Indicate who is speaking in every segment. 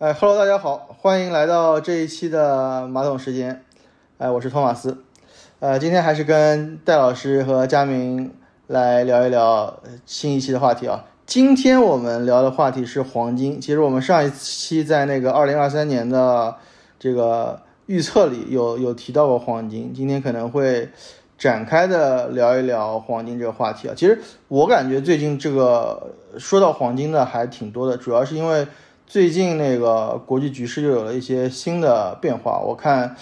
Speaker 1: 哎，Hello，大家好，欢迎来到这一期的马桶时间。哎，我是托马斯。呃，今天还是跟戴老师和佳明来聊一聊新一期的话题啊。今天我们聊的话题是黄金。其实我们上一期在那个二零二三年的这个预测里有有提到过黄金，今天可能会展开的聊一聊黄金这个话题啊。其实我感觉最近这个说到黄金的还挺多的，主要是因为最近那个国际局势又有了一些新的变化。我看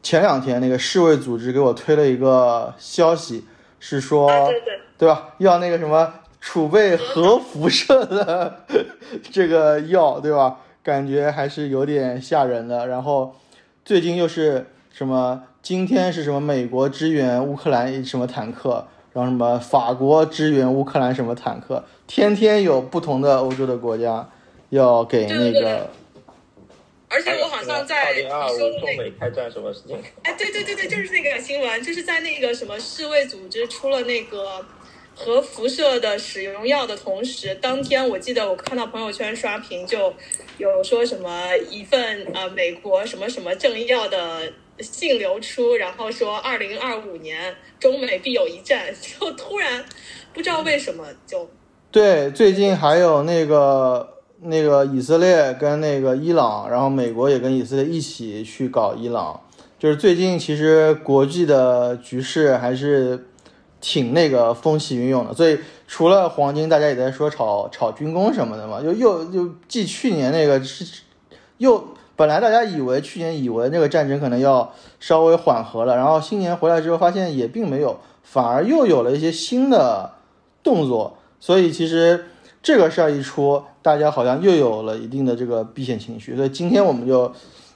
Speaker 1: 前两天那个世卫组织给我推了一个消息，是说
Speaker 2: 对对
Speaker 1: 对吧？要那个什么。储备核辐射的这个药，对吧？感觉还是有点吓人的。然后最近又是什么？今天是什么？美国支援乌克兰什么坦克？然后什么？法国支援乌克兰什么坦克？天天有不同的欧洲的国家要给那个。
Speaker 2: 而且我好像在
Speaker 3: 二零二五中美开战什么事情？
Speaker 2: 哎，对对对对，就是那个新闻，就是在那个什么世卫组织出了那个。核辐射的使用药的同时，当天我记得我看到朋友圈刷屏，就有说什么一份呃美国什么什么政要的信流出，然后说二零二五年中美必有一战，就突然不知道为什么就
Speaker 1: 对，最近还有那个那个以色列跟那个伊朗，然后美国也跟以色列一起去搞伊朗，就是最近其实国际的局势还是。挺那个风起云涌的，所以除了黄金，大家也在说炒炒军工什么的嘛，就又又继去年那个是又本来大家以为去年以为那个战争可能要稍微缓和了，然后新年回来之后发现也并没有，反而又有了一些新的动作，所以其实这个事儿一出，大家好像又有了一定的这个避险情绪，所以今天我们就。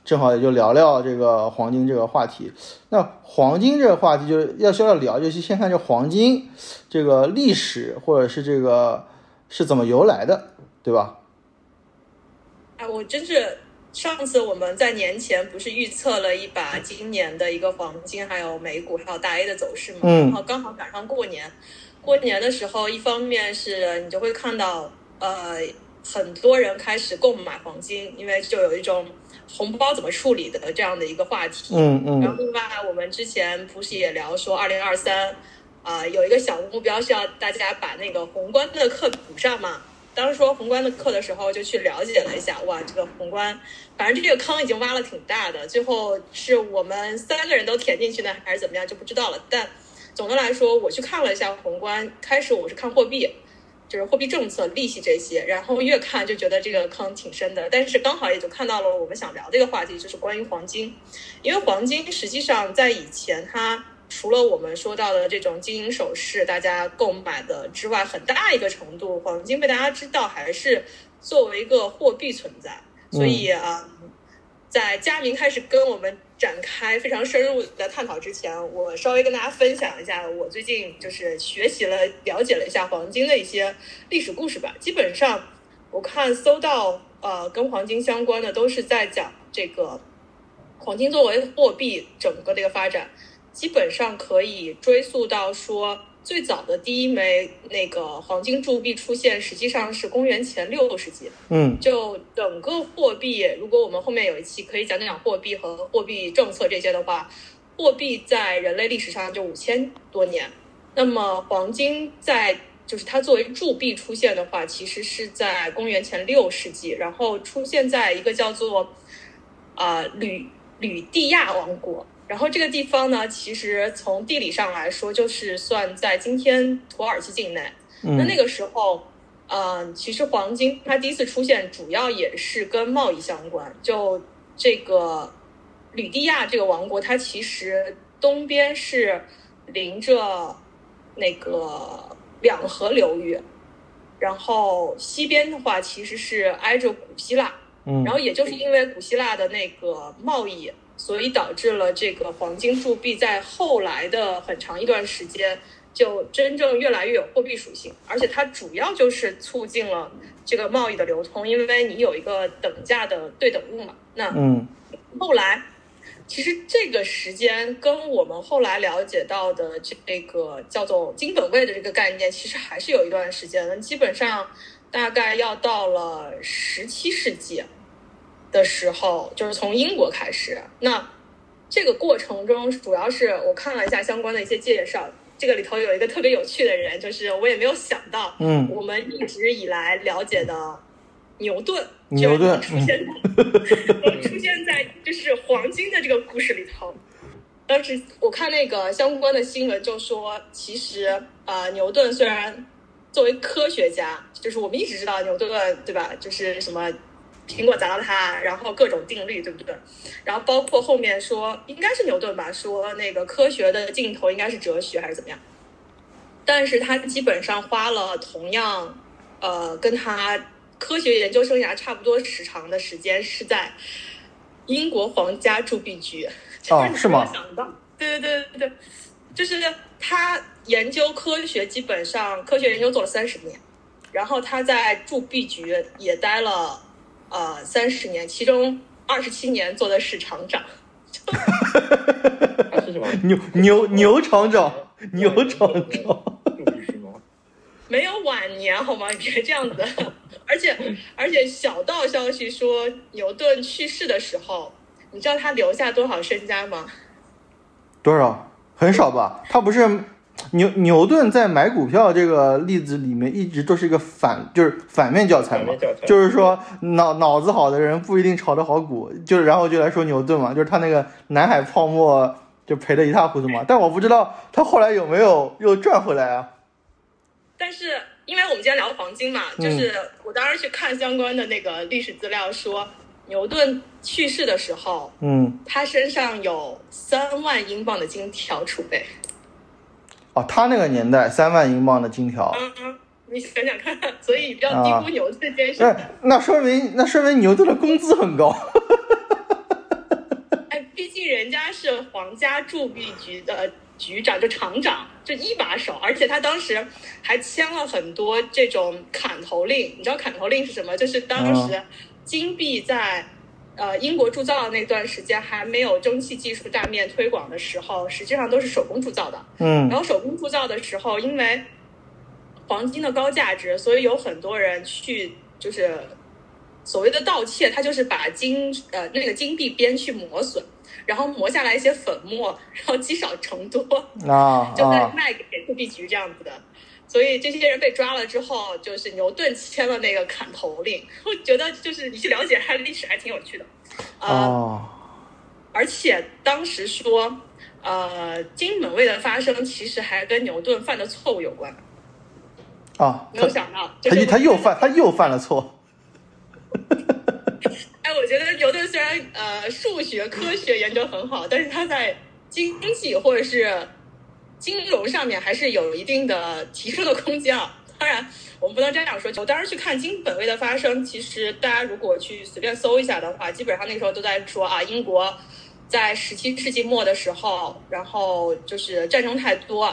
Speaker 1: 正好也就聊聊这个黄金这个话题。那黄金这个话题，就是要需要聊，就先看这黄金这个历史，或者是这个是怎么由来的，对吧？
Speaker 2: 哎，我真是上次我们在年前不是预测了一把今年的一个黄金，还有美股，还有大 A 的走势嘛？
Speaker 1: 嗯。
Speaker 2: 然后刚好赶上过年，过年的时候，一方面是你就会看到，呃，很多人开始购买黄金，因为就有一种。红包怎么处理的这样的一个话题，
Speaker 1: 嗯嗯，
Speaker 2: 然后另外我们之前不是也聊说，二零二三啊有一个小目标是要大家把那个宏观的课补上嘛。当时说宏观的课的时候，就去了解了一下，哇，这个宏观，反正这个坑已经挖了挺大的，最后是我们三个人都填进去呢，还是怎么样就不知道了。但总的来说，我去看了一下宏观，开始我是看货币。就是货币政策、利息这些，然后越看就觉得这个坑挺深的。但是刚好也就看到了我们想聊这个话题，就是关于黄金。因为黄金实际上在以前，它除了我们说到的这种金银首饰大家购买的之外，很大一个程度，黄金被大家知道还是作为一个货币存在。所以啊，在佳明开始跟我们。展开非常深入的探讨之前，我稍微跟大家分享一下我最近就是学习了、了解了一下黄金的一些历史故事吧。基本上，我看搜到呃跟黄金相关的都是在讲这个黄金作为货币整个的一个发展，基本上可以追溯到说。最早的第一枚那个黄金铸币出现，实际上是公元前六世纪。
Speaker 1: 嗯，
Speaker 2: 就整个货币，如果我们后面有一期可以讲讲货币和货币政策这些的话，货币在人类历史上就五千多年。那么黄金在就是它作为铸币出现的话，其实是在公元前六世纪，然后出现在一个叫做啊吕吕地亚王国。然后这个地方呢，其实从地理上来说，就是算在今天土耳其境内。那那个时候，嗯，其实黄金它第一次出现，主要也是跟贸易相关。就这个吕地亚这个王国，它其实东边是临着那个两河流域，然后西边的话其实是挨着古希腊。
Speaker 1: 嗯，
Speaker 2: 然后也就是因为古希腊的那个贸易。所以导致了这个黄金铸币在后来的很长一段时间，就真正越来越有货币属性，而且它主要就是促进了这个贸易的流通，因为你有一个等价的对等物嘛。那
Speaker 1: 嗯，
Speaker 2: 后来其实这个时间跟我们后来了解到的这个叫做金本位的这个概念，其实还是有一段时间的，基本上大概要到了十七世纪。的时候，就是从英国开始。那这个过程中，主要是我看了一下相关的一些介绍，这个里头有一个特别有趣的人，就是我也没有想到，
Speaker 1: 嗯
Speaker 2: 我们一直以来了解的牛顿，
Speaker 1: 牛顿
Speaker 2: 出现 能出现在就是黄金的这个故事里头。当时我看那个相关的新闻，就说其实呃，牛顿虽然作为科学家，就是我们一直知道牛顿对吧？就是什么苹果砸到他，然后各种定律对不对？然后包括后面说应该是牛顿吧，说那个科学的尽头应该是哲学还是怎么样？但是他基本上花了同样呃跟他科学研究生涯差不多时长的时间，是在英国皇家铸币局。
Speaker 1: 哦 是吗
Speaker 2: 没有想到，对对对对对，就是他研究科学，基本上科学研究做了三十年，然后他在铸币局也待了呃三十年，其中二十七年做的是厂长。
Speaker 3: 他 是什么？
Speaker 1: 牛牛牛厂长，牛厂长？
Speaker 2: 没有晚年好吗？你别这样子。而且而且小道消息说，牛顿去世的时候，你知道他留下多少身家吗？
Speaker 1: 多少？很少吧？他不是牛牛顿在买股票这个例子里面一直都是一个反，就是反面教材嘛就是说脑脑子好的人不一定炒得好股，就是然后就来说牛顿嘛，就是他那个南海泡沫就赔得一塌糊涂嘛。但我不知道他后来有没有又赚回来啊？
Speaker 2: 但是因为我们今天聊黄金嘛，
Speaker 1: 嗯
Speaker 2: 就是我当时去看相关的那个历史资料说，牛顿去世的时候，
Speaker 1: 嗯，
Speaker 2: 他身上有三万英镑的金条储备。
Speaker 1: 哦，他那个年代三万英镑的金条，
Speaker 2: 嗯嗯，你想想看，所以不要低估牛顿这件事。
Speaker 1: 那那说明那说明牛顿的工资很高。
Speaker 2: 哎，毕竟人家是皇家铸币局的局长，就厂长，就一把手，而且他当时还签了很多这种砍头令。你知道砍头令是什么？就是当时金币在呃英国铸造的那段时间还没有蒸汽技术大面推广的时候，实际上都是手工铸造的。
Speaker 1: 嗯
Speaker 2: 然后手工铸造的时候，因为黄金的高价值，所以有很多人去就是所谓的盗窃，他就是把金呃那个金币边去磨损，然后磨下来一些粉末，然后积少成多，
Speaker 1: 啊
Speaker 2: 就再
Speaker 1: 啊，
Speaker 2: 卖给铸币局这样子的。所以这些人被抓了之后，就是牛顿签了那个砍头令。我觉得就是你去了解他的历史还挺有趣的。呃，
Speaker 1: 哦，
Speaker 2: 而且当时说，呃，金本位的发生其实还跟牛顿犯的错误有关。
Speaker 1: 啊，
Speaker 2: 没有想到，就
Speaker 1: 他
Speaker 2: 是
Speaker 1: 他又犯他又犯了错。
Speaker 2: 哎，我觉得牛顿虽然呃数学科学研究很好，但是他在经济或者是金融上面还是有一定的提升的空间啊。当然，我们不能这样说。我当时去看金本位的发生，其实大家如果去随便搜一下的话，基本上那时候都在说啊，英国在十七世纪末的时候，然后就是战争太多，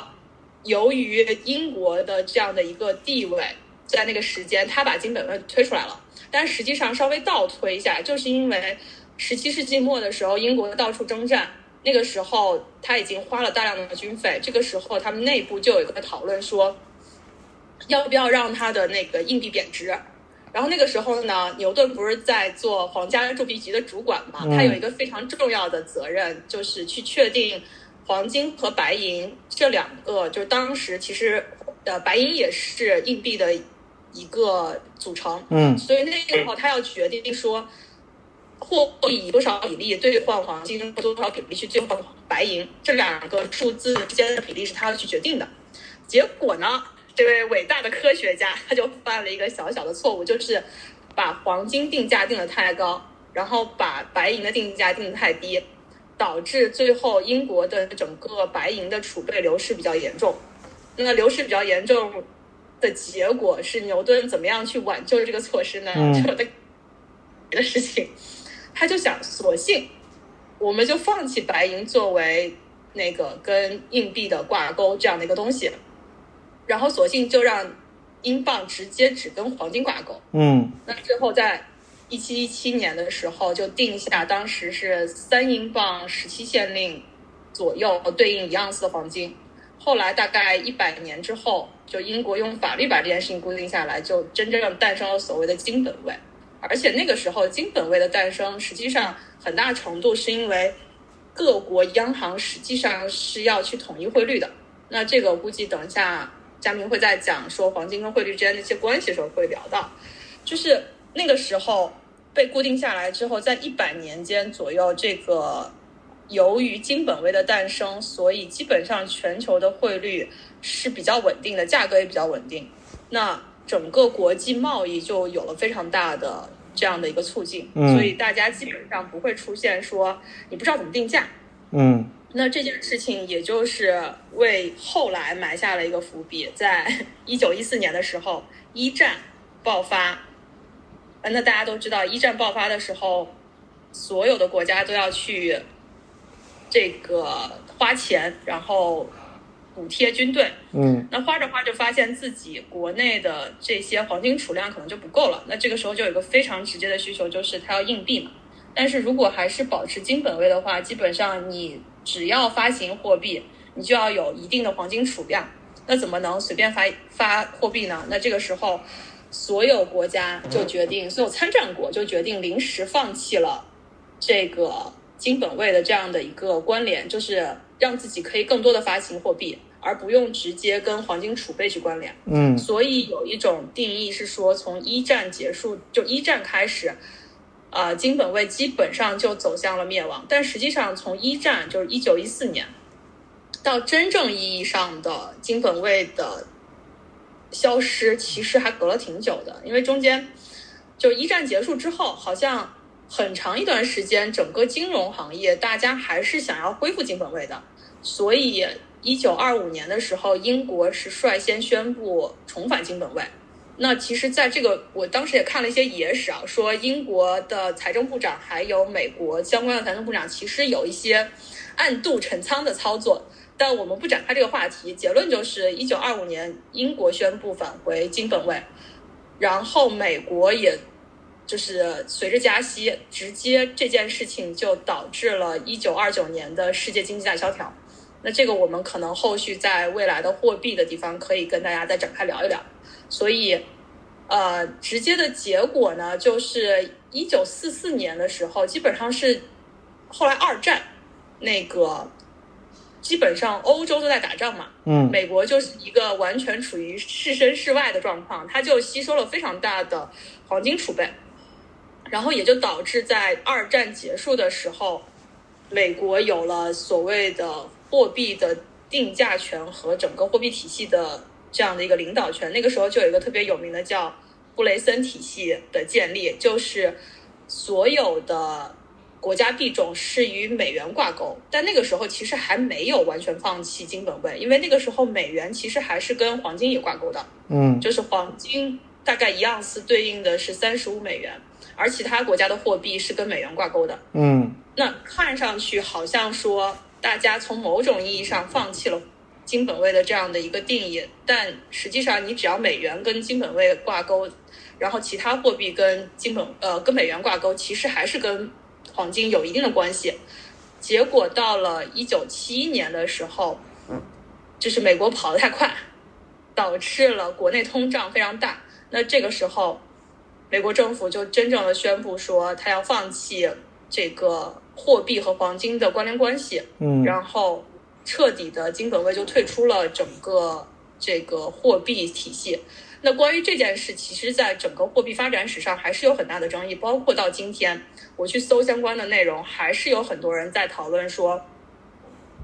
Speaker 2: 由于英国的这样的一个地位，在那个时间，他把金本位推出来了。但实际上稍微倒推一下，就是因为十七世纪末的时候，英国到处征战，那个时候他已经花了大量的军费，这个时候他们内部就有一个讨论说，要不要让他的那个硬币贬值。然后那个时候呢，牛顿不是在做皇家铸币局的主管嘛，
Speaker 1: 嗯
Speaker 2: 他有一个非常重要的责任，就是去确定黄金和白银这两个，就是当时其实呃白银也是硬币的一个组成，
Speaker 1: 嗯。
Speaker 2: 所以那个时候他要决定说，货币以多少比例兑换黄金，或多少比例去兑换白银，这两个数字之间的比例是他要去决定的。结果呢，这位伟大的科学家他就犯了一个小小的错误，就是把黄金定价定得太高，然后把白银的定价定得太低，导致最后英国的整个白银的储备流失比较严重。那流失比较严重的结果是牛顿怎么样去挽救这个措施呢？
Speaker 1: 嗯
Speaker 2: 就他的别的事情，他就想，索性我们就放弃白银作为那个跟硬币的挂钩这样的一个东西，然后索性就让英镑直接只跟黄金挂钩。
Speaker 1: 嗯
Speaker 2: 那最后在一七一七年的时候就定下，当时是三英镑十七县令左右对应一盎司的黄金。后来大概一百年之后，就英国用法律把这件事情固定下来，就真正诞生了所谓的金本位。而且那个时候金本位的诞生，实际上很大程度是因为各国央行实际上是要去统一汇率的。那这个估计等一下佳明会在讲说黄金跟汇率之间的一些关系的时候会聊到，就是那个时候被固定下来之后，在一百年间左右，这个由于金本位的诞生，所以基本上全球的汇率是比较稳定的，价格也比较稳定。那整个国际贸易就有了非常大的这样的一个促进，
Speaker 1: 嗯
Speaker 2: 所以大家基本上不会出现说你不知道怎么定价。
Speaker 1: 嗯
Speaker 2: 那这件事情也就是为后来埋下了一个伏笔，在 一九一四年的时候，一战爆发。呃那大家都知道，一战爆发的时候，所有的国家都要去这个花钱，然后补贴军队。
Speaker 1: 嗯
Speaker 2: 那花着花着，发现自己国内的这些黄金储量可能就不够了。那这个时候就有一个非常直接的需求，就是它要硬币嘛。但是如果还是保持金本位的话，基本上你只要发行货币，你就要有一定的黄金储量。那怎么能随便发发货币呢？那这个时候，所有国家就决定，所有参战国就决定临时放弃了这个金本位的这样的一个关联，就是让自己可以更多的发行货币，而不用直接跟黄金储备去关联。
Speaker 1: 嗯
Speaker 2: 所以有一种定义是说，从一战结束，就一战开始，啊、金本位基本上就走向了灭亡。但实际上，从一战就是一九一四年到真正意义上的金本位的消失，其实还隔了挺久的，因为中间就一战结束之后，好像很长一段时间，整个金融行业大家还是想要恢复金本位的，所以一九二五年的时候，英国是率先宣布重返金本位。那其实，在这个我当时也看了一些野史啊，说英国的财政部长还有美国相关的财政部长，其实有一些暗度陈仓的操作。但我们不展开这个话题，结论就是，一九二五年英国宣布返回金本位，然后美国也就是随着加息，直接这件事情就导致了一九二九年的世界经济大萧条。那这个我们可能后续在未来的货币的地方可以跟大家再展开聊一聊。所以，呃，直接的结果呢，就是一九四四年的时候，基本上是后来二战那个，基本上欧洲都在打仗嘛，
Speaker 1: 嗯
Speaker 2: 美国就是一个完全处于置身事外的状况，它就吸收了非常大的黄金储备，然后也就导致在二战结束的时候，美国有了所谓的货币的定价权和整个货币体系的这样的一个领导权。那个时候就有一个特别有名的叫布雷森体系的建立，就是所有的国家币种是与美元挂钩，但那个时候其实还没有完全放弃金本位，因为那个时候美元其实还是跟黄金也挂钩的，
Speaker 1: 嗯
Speaker 2: 就是黄金大概一盎司对应的是三十五美元，而其他国家的货币是跟美元挂钩的。
Speaker 1: 嗯
Speaker 2: 那看上去好像说大家从某种意义上放弃了金本位的这样的一个定义，但实际上你只要美元跟金本位挂钩，然后其他货币跟金本呃跟美元挂钩，其实还是跟黄金有一定的关系。结果到了一九七一年的时候，就是美国跑得太快，导致了国内通胀非常大。那这个时候，美国政府就真正的宣布说，他要放弃这个货币和黄金的关联关系，
Speaker 1: 嗯
Speaker 2: 然后彻底的金本位就退出了整个这个货币体系。那关于这件事，其实在整个货币发展史上还是有很大的争议，包括到今天，我去搜相关的内容，还是有很多人在讨论说，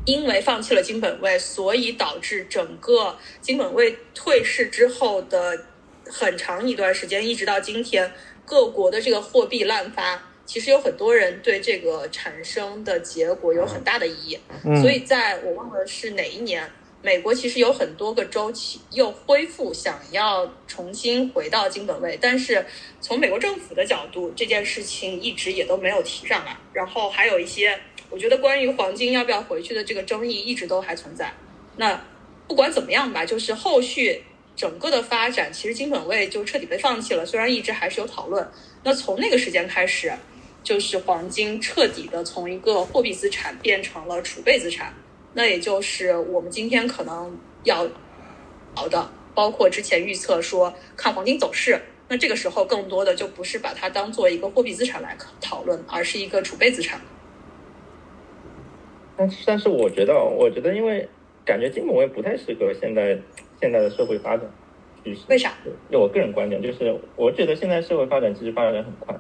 Speaker 2: 因为放弃了金本位，所以导致整个金本位退市之后的很长一段时间，一直到今天，各国的这个货币滥发，其实有很多人对这个产生的结果有很大的疑义。
Speaker 1: 嗯，
Speaker 2: 所以在我忘了是哪一年，美国其实有很多个州期又恢复想要重新回到金本位，但是从美国政府的角度，这件事情一直也都没有提上来。然后还有一些，我觉得关于黄金要不要回去的这个争议一直都还存在。那不管怎么样吧，就是后续整个的发展，其实金本位就彻底被放弃了，虽然一直还是有讨论。那从那个时间开始，就是黄金彻底的从一个货币资产变成了储备资产，那也就是我们今天可能要聊的，包括之前预测说看黄金走势那这个时候更多的就不是把它当做一个货币资产来讨论，而是一个储备资产。
Speaker 3: 但是，但是我觉得，我觉得，因为感觉金本位不太适合现在现在的社会发展。
Speaker 2: 为啥？
Speaker 3: 就我个人观点，就是我觉得现在社会发展其实发展的很快，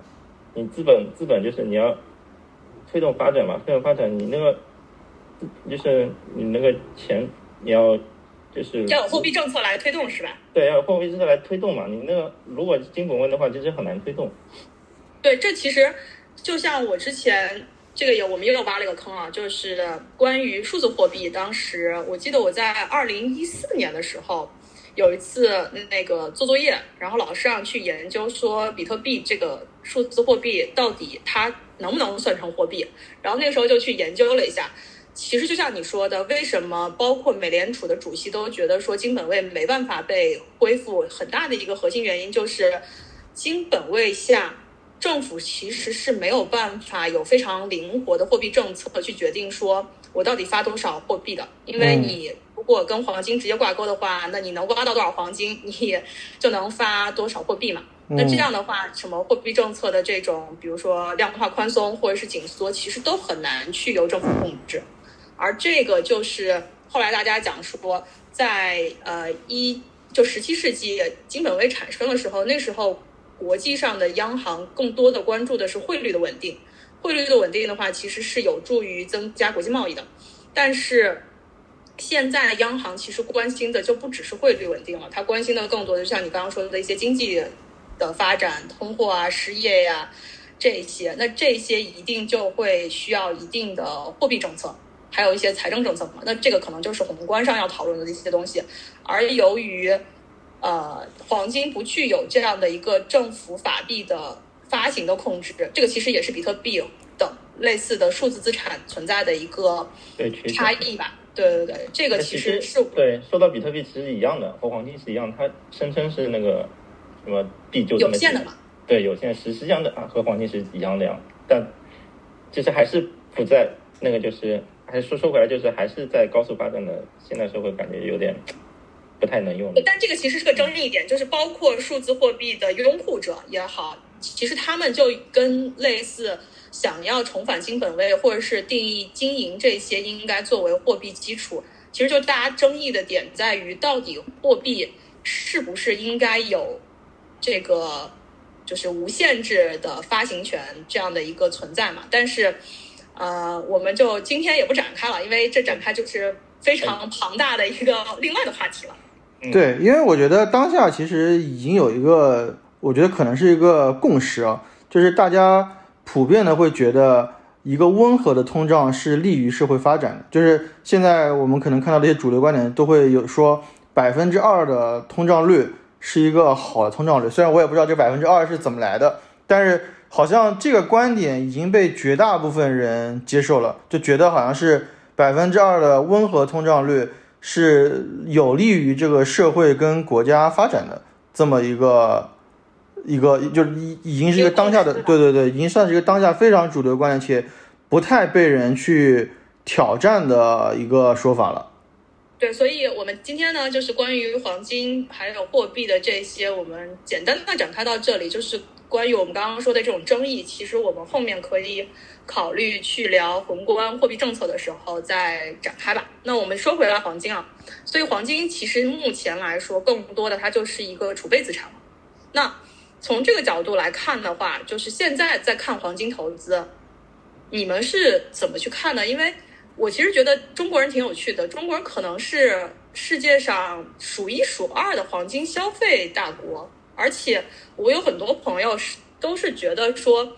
Speaker 3: 你资本资本就是你要推动发展嘛，推动发展，你那个就是你那个钱你要就是
Speaker 2: 要有货币政策来推动是吧？
Speaker 3: 对，要有货币政策来推动嘛。你那个如果金本位的话，其实很难推动。
Speaker 2: 对，这其实就像我之前。这个也我们又挖了一个坑啊，就是关于数字货币。当时我记得我在二零一四年的时候，有一次那个做作业，然后老师让去研究说比特币这个数字货币到底它能不能算成货币。然后那个时候就去研究了一下，其实就像你说的，为什么包括美联储的主席都觉得说金本位没办法被恢复，很大的一个核心原因就是金本位下。政府其实是没有办法有非常灵活的货币政策去决定说我到底发多少货币的，因为你如果跟黄金直接挂钩的话，那你能挖到多少黄金，你就能发多少货币嘛。那这样的话，什么货币政策的这种，比如说量化宽松或者是紧缩，其实都很难去由政府控制。而这个就是后来大家讲说，在呃一就十七世纪金本位产生的时候，那时候。国际上的央行更多的关注的是汇率的稳定，汇率的稳定的话，其实是有助于增加国际贸易的。但是现在央行其实关心的就不只是汇率稳定了，它关心的更多的就像你刚刚说的一些经济的发展、通货啊、失业呀这些。那这些一定就会需要一定的货币政策，还有一些财政政策嘛。那这个可能就是宏观上要讨论的一些东西。而由于呃，黄金不具有这样的一个政府法币的发行的控制，这个其实也是比特币等类似的数字资产存在的一个差异吧？对对对，这个其实是
Speaker 3: 对。说到比特币，其实一样的，和黄金是一样，它声称是那个什么币就
Speaker 2: 有限的嘛？
Speaker 3: 对，有限，实际上的啊，和黄金是一样的呀。但其实还是不在那个，就是还是说说回来，就是还是在高速发展的现代社会，感觉有点。不太能用，
Speaker 2: 但这个其实是个争议点，就是包括数字货币的拥护者也好，其实他们就跟类似想要重返金本位，或者是定义经营这些应该作为货币基础，其实就大家争议的点在于，到底货币是不是应该有这个就是无限制的发行权这样的一个存在嘛？但是，呃，我们就今天也不展开了，因为这展开就是非常庞大的一个另外的话题了。
Speaker 1: 对，因为我觉得当下其实已经有一个，我觉得可能是一个共识啊，就是大家普遍的会觉得一个温和的通胀是利于社会发展的。就是现在我们可能看到的一些主流观点都会有说，百分之二的通胀率是一个好的通胀率。虽然我也不知道这百分之二是怎么来的，但是好像这个观点已经被绝大部分人接受了，就觉得好像是百分之二的温和通胀率。是有利于这个社会跟国家发展的这么一个一个，就是已已经是一个当下的，对对对，已经算是一个当下非常主流观点，且不太被人去挑战的一个说法了。
Speaker 2: 对，所以我们今天呢，就是关于黄金还有货币的这些，我们简单的展开到这里，就是关于我们刚刚说的这种争议，其实我们后面可以。考虑去聊宏观货币政策的时候再展开吧。那我们说回来黄金啊，所以黄金其实目前来说，更多的它就是一个储备资产了。那从这个角度来看的话，就是现在在看黄金投资，你们是怎么去看的？因为我其实觉得中国人挺有趣的，中国人可能是世界上数一数二的黄金消费大国，而且我有很多朋友是都是觉得说。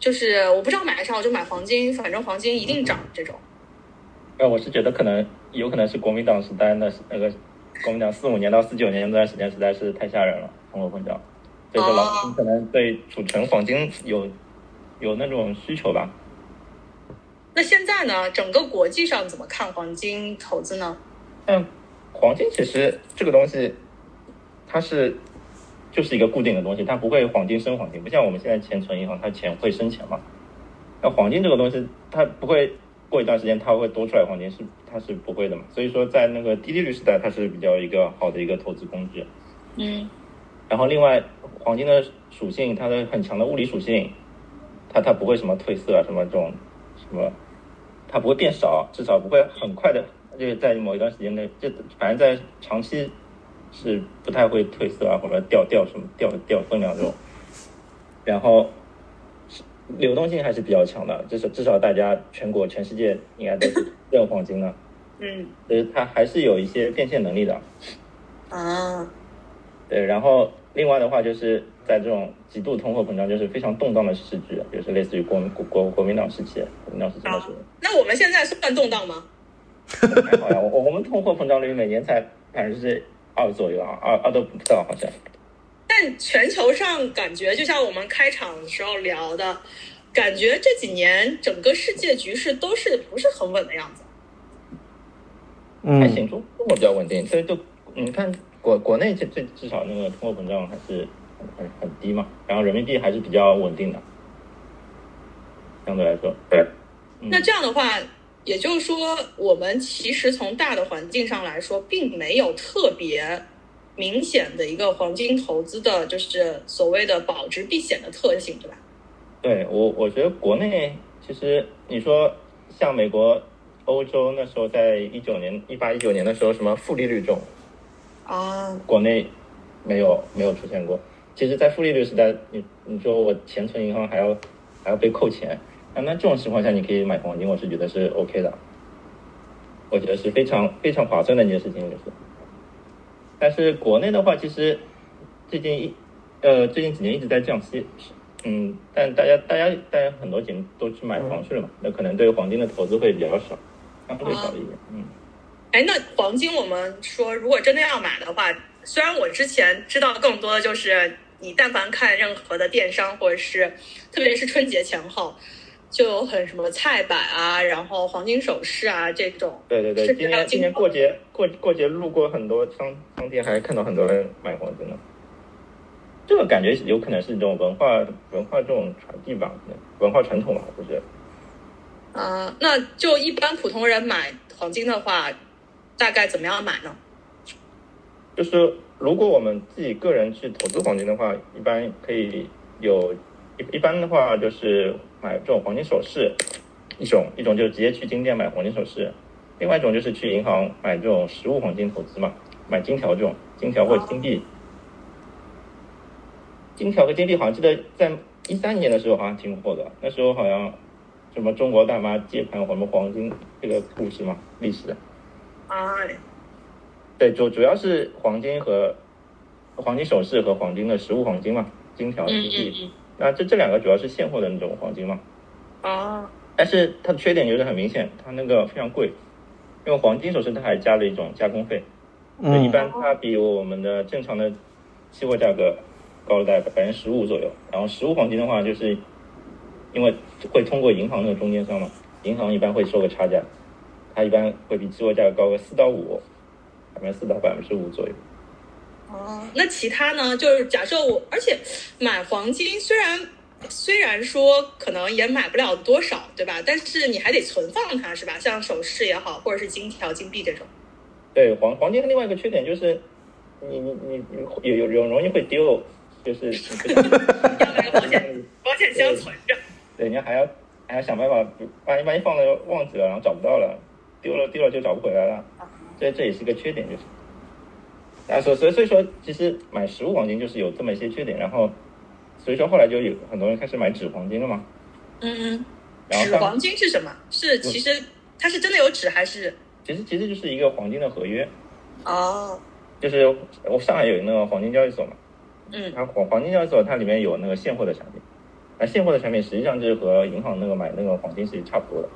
Speaker 2: 就是我不知道买啥，我就买黄金，反正黄金一定涨这种。
Speaker 3: 呃，我是觉得可能有可能是国民党时代那那个国民党四五年到四九年那段时间实在是太吓人了，通货膨胀，所以说老百姓可能对储存黄金有有那种需求吧。
Speaker 2: 那现在呢？整个国际上怎么看黄金投资呢？
Speaker 3: 嗯，黄金其实这个东西，它是。就是一个固定的东西，它不会黄金生黄金，不像我们现在钱存银行，它钱会生钱嘛。那黄金这个东西，它不会过一段时间它会多出来黄金，是它是不会的嘛。所以说，在那个低利率时代，它是比较一个好的一个投资工具。
Speaker 2: 嗯，
Speaker 3: 然后另外黄金的属性，它的很强的物理属性，它它不会什么褪色啊，什么这种什么，它不会变少，至少不会很快的，就是在某一段时间内，就反正在长期是不太会褪色啊，或者掉掉什么掉掉分量这种。然后流动性还是比较强的，至少至少大家全国全世界应该都是认黄金的，
Speaker 2: 嗯
Speaker 3: 就是它还是有一些变现能力的。
Speaker 2: 啊，
Speaker 3: 对，然后另外的话就是在这种极度通货膨胀，就是非常动荡的时局，就是类似于国国国国民党时期，国民党时期的时候，
Speaker 2: 那我们现在算动荡吗？
Speaker 3: 还好呀，我我们通货膨胀率每年才百分之二左右啊，二二都不到好像。
Speaker 2: 但全球上感觉，就像我们开场的时候聊的，感觉这几年整个世界局势都是不是很稳的样子。
Speaker 1: 嗯，
Speaker 3: 还行，中中国比较稳定，所以就你看国国内这最至少那个通货膨胀还是很很很低嘛，然后人民币还是比较稳定的，相对来说，对，嗯
Speaker 2: 那这样的话，也就是说，我们其实从大的环境上来说，并没有特别明显的一个黄金投资的，就是所谓的保值避险的特性，对吧？
Speaker 3: 对我我觉得国内其实你说像美国、欧洲那时候在一九年、一八一九年的时候，什么负利率这种，
Speaker 2: 啊，
Speaker 3: 国内没有没有出现过。其实，在负利率时代，你你说我钱存银行还要还要被扣钱，那那这种情况下，你可以买黄金，我是觉得是 OK 的。我觉得是非常非常划算的一件事情，就是。但是国内的话，其实最近一呃最近几年一直在降息，嗯，但大家大家大家很多钱都去买房去了嘛，那可能对黄金的投资会比较少，相对少一点，嗯。
Speaker 2: 哎，那黄金我们说，如果真的要买的话，虽然我之前知道更多的就是你但凡看任何的电商，或者是特别是春节前后，就有很什么菜板啊，然后黄金首饰啊这种。
Speaker 3: 对对对，
Speaker 2: 是
Speaker 3: 今年今年过节过过节路过很多商商店，还看到很多人买黄金呢。这个感觉有可能是这种文化文化这种传递吧，文化传统吧，我觉得。
Speaker 2: 啊、那就一般普通人买黄金的话，大概怎么样买呢？
Speaker 3: 就是如果我们自己个人去投资黄金的话，一般可以有一一般的话就是买这种黄金首饰，一种一种就是直接去金店买黄金首饰，另外一种就是去银行买这种实物黄金投资嘛，买金条这种金条或者金币。金条和金币好像记得在一三年的时候好像挺火的，那时候好像什么中国大妈接盘什么黄金这个故事嘛，历史。
Speaker 2: 哎，
Speaker 3: 对，主主要是黄金和黄金首饰和黄金的实物黄金嘛，金条、
Speaker 2: 嗯
Speaker 3: 金币。
Speaker 2: 嗯
Speaker 3: 那这这两个主要是现货的那种黄金嘛，
Speaker 2: 嗯，啊，
Speaker 3: 但是它的缺点就是很明显，它那个非常贵，因为黄金首饰它还加了一种加工费，就一
Speaker 1: 嗯
Speaker 3: 般它比我们的正常的期货价格高了大概百分之十五左右。然后实物黄金的话，就是因为会通过银行那个中间商嘛，银行一般会收个差价，它一般会比期货价格高个四到五，百分之四到百分之五左右。
Speaker 2: 哦，那其他呢？就是假设我，而且买黄金虽然虽然说可能也买不了多少，对吧？但是你还得存放它，是吧？像首饰也好，或者是金条、金币这种。
Speaker 3: 对黄黄金的另外一个缺点就是，你你你你有有有容易会丢，就是
Speaker 2: 要买个保险保险箱存着。
Speaker 3: 对，你还要还要想办法，万一万一放了忘记了，然后找不到了，丢了丢了就找不回来了，这这也是个缺点，就是。啊，所所以所以说，其实买实物黄金就是有这么一些缺点，然后所以说后来就有很多人开始买纸黄金了嘛。
Speaker 2: 嗯嗯。
Speaker 3: 然后
Speaker 2: 纸黄金是什么？是其实它是真的有纸还是？
Speaker 3: 其实其实就是一个黄金的合约，
Speaker 2: 哦，
Speaker 3: 就是我上海有那个黄金交易所嘛，
Speaker 2: 嗯
Speaker 3: 它黄黄金交易所它里面有那个现货的产品，而现货的产品实际上就是和银行那个买那个黄金是差不多的，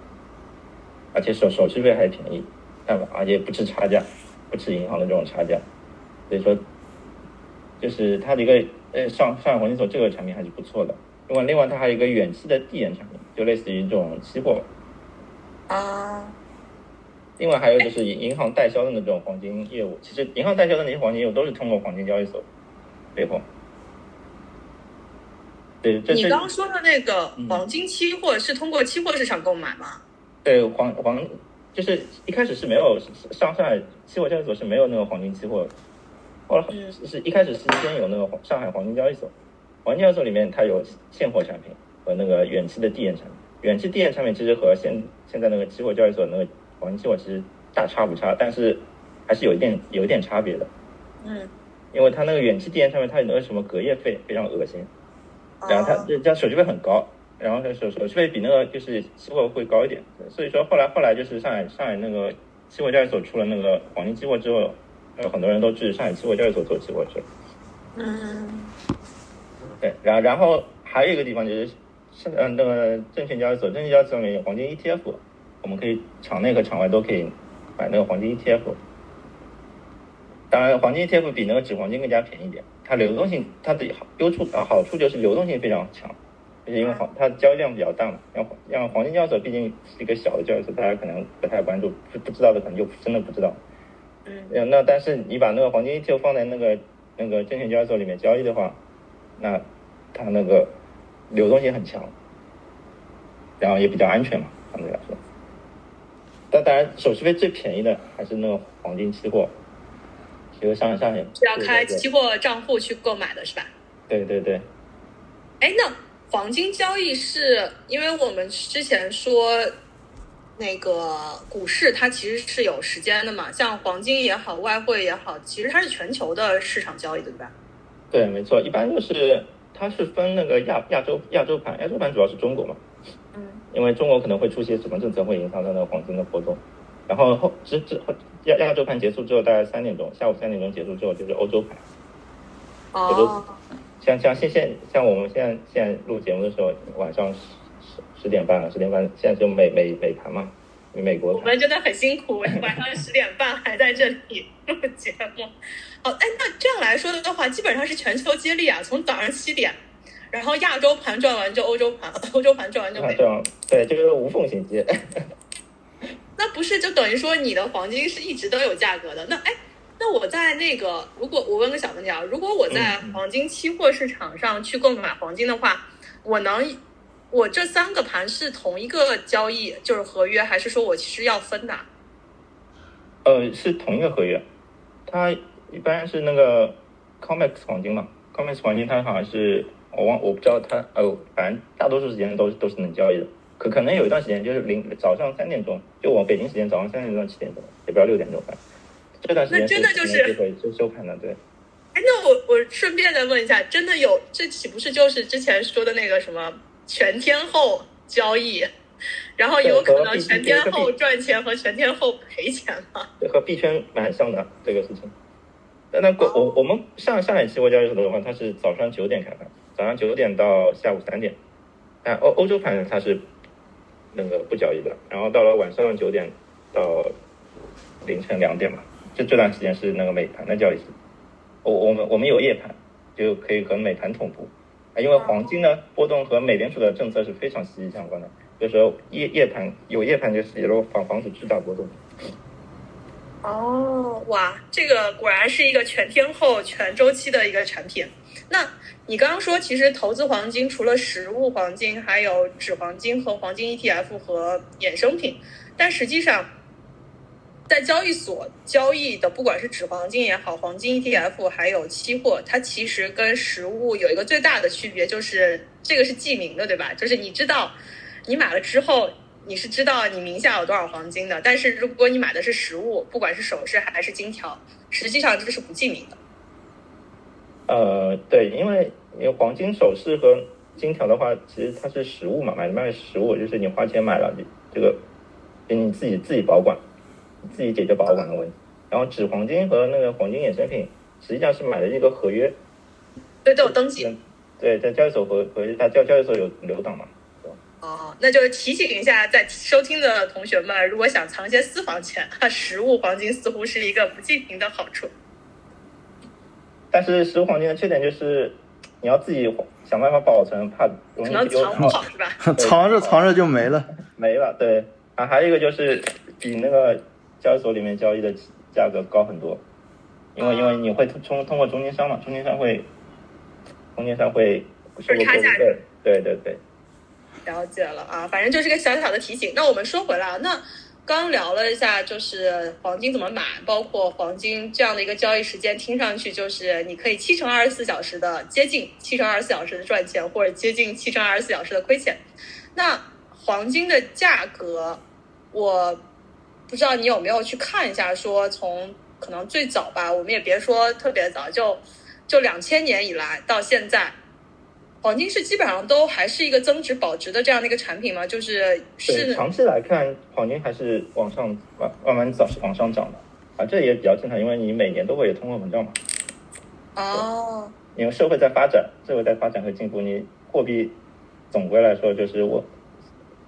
Speaker 3: 而且手手续费还便宜，但而且不吃差价，不吃银行的这种差价，所以说就是它的一个呃上上海黄金所这个产品还是不错的。另外另外它还有一个远期的递延产品，就类似于这种期货。
Speaker 2: 啊，
Speaker 3: 另外还有就是银银行代销的那种黄金业务，其实银行代销的那些黄金业务都是通过黄金交易所背后。对，这是
Speaker 2: 你刚刚说的那个
Speaker 3: 嗯
Speaker 2: 黄金期货是通过期货市场购买吗？
Speaker 3: 对黄黄，就是一开始是没有上上海期货交易所是没有那个黄金期货的，后来是是一开始是先有那个黄上海黄金交易所，黄金交易所里面它有现货产品和那个远期的递延产品。远期递延产品其实和现现在那个期货交易所那个黄金期货其实大差不差，但是还是有一点有一点差别的。
Speaker 2: 嗯，
Speaker 3: 因为它那个远期递延产品它有那个什么隔夜费非常恶心，然后它
Speaker 2: 哦
Speaker 3: 这这手续费很高，然后它手手续费比那个就是期货会高一点，所以说后来后来就是上海上海那个期货交易所出了那个黄金期货之后，有很多人都去上海期货交易所做期货去了。
Speaker 2: 嗯
Speaker 3: 对，然后然后还有一个地方就是是嗯那个证券交易所，证券交易所里面有黄金 ETF，我们可以场内和场外都可以买那个黄金 ETF。当然，黄金 ETF 比那个纸黄金更加便宜一点，它流动性它的好优处啊好处就是流动性非常强，就是因为黄它交易量比较大嘛。然后让黄金交易所毕竟是一个小的交易所，大家可能不太关注，不不知道的可能就真的不知道。
Speaker 2: 嗯
Speaker 3: 呃，那但是你把那个黄金 ETF 放在那个那个证券交易所里面交易的话，那它那个流动性很强，然后也比较安全嘛，相对来说。但当然，手续费最便宜的还是那个黄金期货，其实上上海
Speaker 2: 是要开期货账户去购买的是吧？
Speaker 3: 对对对，
Speaker 2: 哎，那黄金交易是因为我们之前说那个股市它其实是有时间的嘛，像黄金也好，外汇也好，其实它是全球的市场交易，对吧？
Speaker 3: 对，没错，一般就是它是分那个亚亚洲亚洲盘，亚洲盘主要是中国嘛，
Speaker 2: 嗯
Speaker 3: 因为中国可能会出些什么政策会影响到那个黄金的波动。然后后之之后亚亚洲盘结束之后，大概三点钟，下午三点钟结束之后就是欧洲盘。
Speaker 2: 哦，
Speaker 3: 像像现现像我们现在现在录节目的时候，晚上十十十点半了，十点半现在就美美美盘嘛，美国
Speaker 2: 我。们真的很辛苦，晚上十点半还在这里录节目。哦，哎，那这样来说的话，基本上是全球接力啊，从早上七点，然后亚洲盘转完就欧洲盘，欧洲盘转完就美
Speaker 3: 那这样对，就是无缝衔接。
Speaker 2: 那不是就等于说你的黄金是一直都有价格的？那哎，那我在那个，如果我问个小问题啊，如果我在
Speaker 3: 嗯
Speaker 2: 黄金期货市场上去购买黄金的话，我能，我这三个盘是同一个交易，就是合约，还是说我其实要分的？
Speaker 3: 呃，是同一个合约，它一般是那个 COMEX 黄金嘛，COMEX 黄金它好像是我忘我不知道它哦，反正大多数时间都是都是能交易的，可可能有一段时间就是零早上三点钟，就我北京时间早上三点钟到七点钟，也不知道六点钟反正这段时间
Speaker 2: 那真的就是
Speaker 3: 是会收收盘的，对。
Speaker 2: 哎，那我我顺便再问一下，真的有这岂不是就是之前说的那个什么全天候交易？然后有可能全天候赚钱和全天候赔钱吗？
Speaker 3: 对，和币圈蛮像的这个事情。那那国我我们上上海期货交易所的话，它是早上九点开盘，早上九点到下午三点。但欧欧洲盘它是那个不交易的，然后到了晚上九点到凌晨两点嘛，这这段时间是那个美盘的交易时。我我们我们有夜盘，就可以和美盘同步。啊，因为黄金呢波动和美联储的政策是非常息息相关的，就是说夜夜盘有夜盘就是也防防止巨大波动。
Speaker 2: 哦，哇，这个果然是一个全天候、全周期的一个产品。那你刚刚说，其实投资黄金除了实物黄金，还有纸黄金和黄金 ETF 和衍生品，但实际上，在交易所交易的，不管是纸黄金也好，黄金 ETF 还有期货，它其实跟实物有一个最大的区别，就是这个是记名的，对吧？就是你知道你买了之后，你是知道你名下有多少黄金的，但是如果你买的是实物，不管是首饰还是金条，实际上这个是不记名的。
Speaker 3: 呃，对，因为因为黄金首饰和金条的话，其实它是实物嘛，买卖实物，就是你花钱买了，你这个给你自己自己保管，自己解决保管的问题。然后纸黄金和那个黄金衍生品，实际上是买的一个合约，
Speaker 2: 对，都有登记。
Speaker 3: 对，在交易所合合约，它交交易所有留档嘛。
Speaker 2: 哦，那就是提醒一下在收听的同学们，如果想藏些私房钱，实物黄金似乎是一个不记名的好处。
Speaker 3: 但是实物黄金的缺点就是，你要自己想办法保存，怕容易
Speaker 2: 可能
Speaker 3: 丢
Speaker 2: 藏不好是吧？
Speaker 1: 藏着藏着就没了。
Speaker 3: 没了。对啊，还有一个就是比那个交易所里面交易的价格高很多，因为因为你会通通过中间商嘛，中间商会中间商会收个
Speaker 2: 差价
Speaker 3: 对对对。
Speaker 2: 了解了啊，反正就是个小小的提醒。那我们说回来啊，那刚聊了一下，就是黄金怎么买，包括黄金这样的一个交易时间，听上去就是你可以七乘二十四小时的接近七乘二十四小时的赚钱，或者接近七乘二十四小时的亏钱。那黄金的价格，我不知道你有没有去看一下，说从可能最早吧，我们也别说特别早，就就两千年以来到现在。黄金是基本上都还是一个增值保值的这样的一个产品吗？就是是
Speaker 3: 长期来看，黄金还是往上慢慢慢早往上涨的啊，这也比较正常，因为你每年都会有通货膨胀嘛。
Speaker 2: 哦。
Speaker 3: 因为社会在发展，社会在发展和进步，你货币总归来说就是我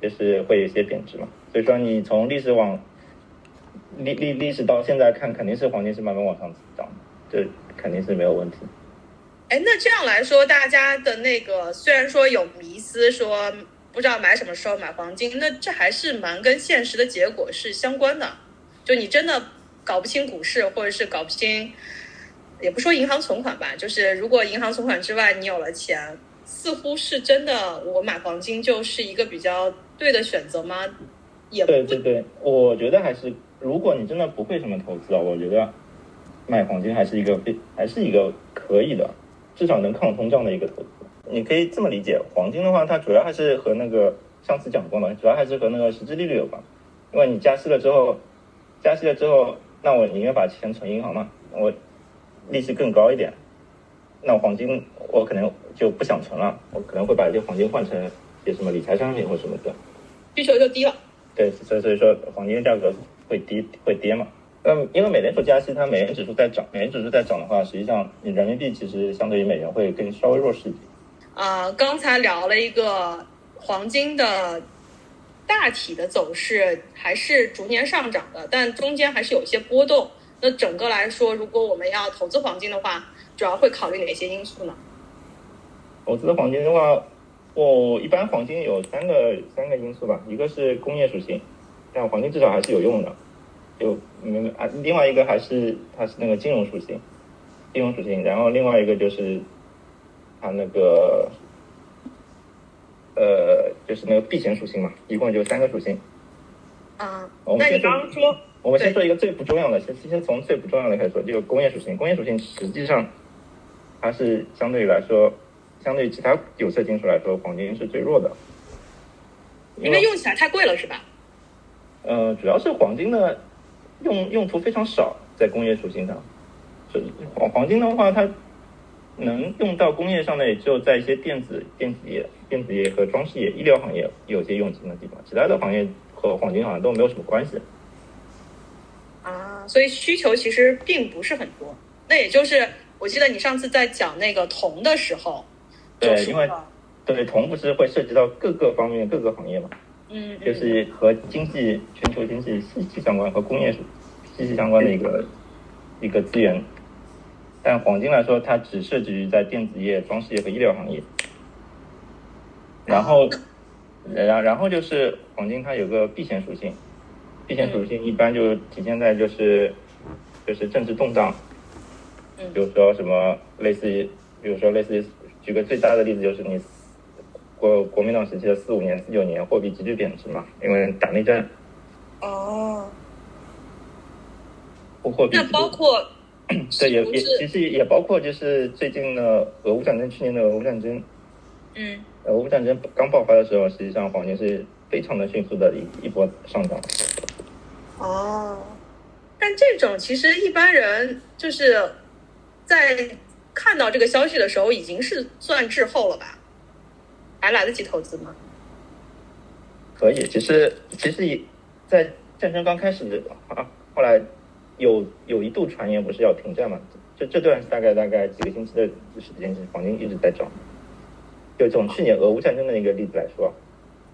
Speaker 3: 就是会有一些贬值嘛。所以说你从历史往历历历史到现在看，肯定是黄金是慢慢往上涨，这肯定是没有问题。
Speaker 2: 哎，那这样来说，大家的那个虽然说有迷思，说不知道买什么时候买黄金，那这还是蛮跟现实的结果是相关的。就你真的搞不清股市，或者是搞不清，也不说银行存款吧，就是如果银行存款之外你有了钱，似乎是真的，我买黄金就是一个比较对的选择吗？也
Speaker 3: 对对对，我觉得还是，如果你真的不会什么投资啊，我觉得买黄金还是一个非还是一个可以的。至少能抗通胀的一个投资，你可以这么理解。黄金的话，它主要还是和那个上次讲过嘛，主要还是和那个实质利率有关。因为你加息了之后，加息了之后，那我宁愿把钱存银行嘛，我利息更高一点。那黄金我可能就不想存了，我可能会把这黄金换成些什么理财商品或什么的，
Speaker 2: 需求就低了。
Speaker 3: 对，所以所以说黄金价格会跌会跌嘛。嗯，因为美联储加息，它美元指数在涨，美元指数在涨的话，实际上你人民币其实相对于美元会更稍微弱势一点。
Speaker 2: 啊，刚才聊了一个黄金的大体的走势，还是逐年上涨的，但中间还是有一些波动。那整个来说，如果我们要投资黄金的话，主要会考虑哪些因素呢？
Speaker 3: 投资黄金的话，我一般黄金有三个三个因素吧，一个是工业属性，但黄金至少还是有用的。就嗯啊，另外一个还是它是那个金融属性，金融属性，然后另外一个就是它那个呃，就是那个避险属性嘛，一共就三个属性。
Speaker 2: 啊，那你刚刚说，
Speaker 3: 我们先说一个最不重要的，先先从最不重要的开始说，就是工业属性。工业属性实际上它是相对于来说，相对于其他有色金属来说，黄金是最弱的，
Speaker 2: 因为用起来太贵了，是吧？
Speaker 3: 呃，主要是黄金的。用用途非常少，在工业属性上，是黄黄金的话，它能用到工业上的，也只有在一些电子电子业、电子业和装饰业、医疗行业有些用金的地方，其他的行业和黄金好像都没有什么关系。
Speaker 2: 啊，所以需求其实并不是很多。那也就是，我记得你上次在讲那个铜的时候，
Speaker 3: 对，因为对铜不是会涉及到各个方面、各个行业嘛。
Speaker 2: 嗯，
Speaker 3: 就是和经济全球经济息息相关，和工业息息相关的一个一个资源。但黄金来说，它只涉及于在电子业、装饰业和医疗行业。然后，然然后就是黄金，它有个避险属性，避险属性一般就体现在就是就是政治动荡，比如说什么类似于，比如说类似于，举个最大的例子就是你。国国民党时期的四五年、四九年，货币急剧贬值嘛，因为打内战。
Speaker 2: 哦。
Speaker 3: 货币。
Speaker 2: 那包括。
Speaker 3: 对，也也其实也包括就是最近的俄乌战争，去年的俄乌战争。
Speaker 2: 嗯。
Speaker 3: 俄乌战争刚爆发的时候，实际上黄金是非常的迅速的一一波上涨。
Speaker 2: 哦。但这种其实一般人就是在看到这个消息的时候，已经是算滞后了吧？还来得及投资吗？
Speaker 3: 可以，其实其实也在战争刚开始啊，后来有有一度传言不是要停战嘛？就这段大概大概几个星期的时间，是黄金一直在涨。就从去年俄乌战争的一个例子来说，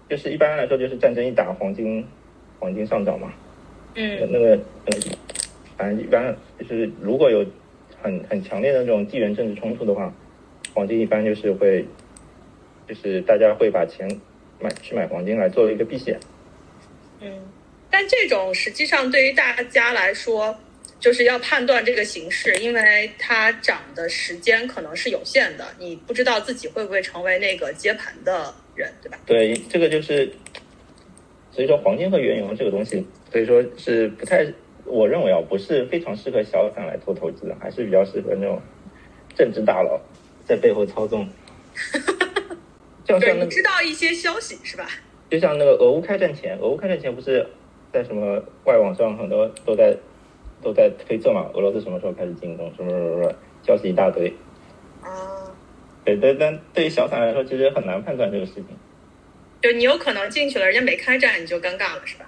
Speaker 3: 就是一般来说就是战争一打，黄金黄金上涨嘛。
Speaker 2: 嗯。
Speaker 3: 那个呃，反正一般就是如果有很很强烈的那种地缘政治冲突的话，黄金一般就是会。就是大家会把钱买去买黄金来做一个避险，
Speaker 2: 嗯，但这种实际上对于大家来说，就是要判断这个形势，因为它涨的时间可能是有限的，你不知道自己会不会成为那个接盘的人，对吧？
Speaker 3: 对，这个就是所以说黄金和原油这个东西，所以说是不太，我认为啊，不是非常适合小散来做投资的，还是比较适合那种政治大佬在背后操纵。就
Speaker 2: 对，
Speaker 3: 像那个
Speaker 2: 你知道一些消息是吧？
Speaker 3: 就像那个俄乌开战前，俄乌开战前不是在什么外网上很多都在都在推测嘛，俄罗斯什么时候开始进攻，什么什么什么消息一大堆。
Speaker 2: 啊，
Speaker 3: 对，但但对于小散来说，其实很难判断这个事情。
Speaker 2: 就你有可能进去了，人家没开战，你就尴尬了是吧？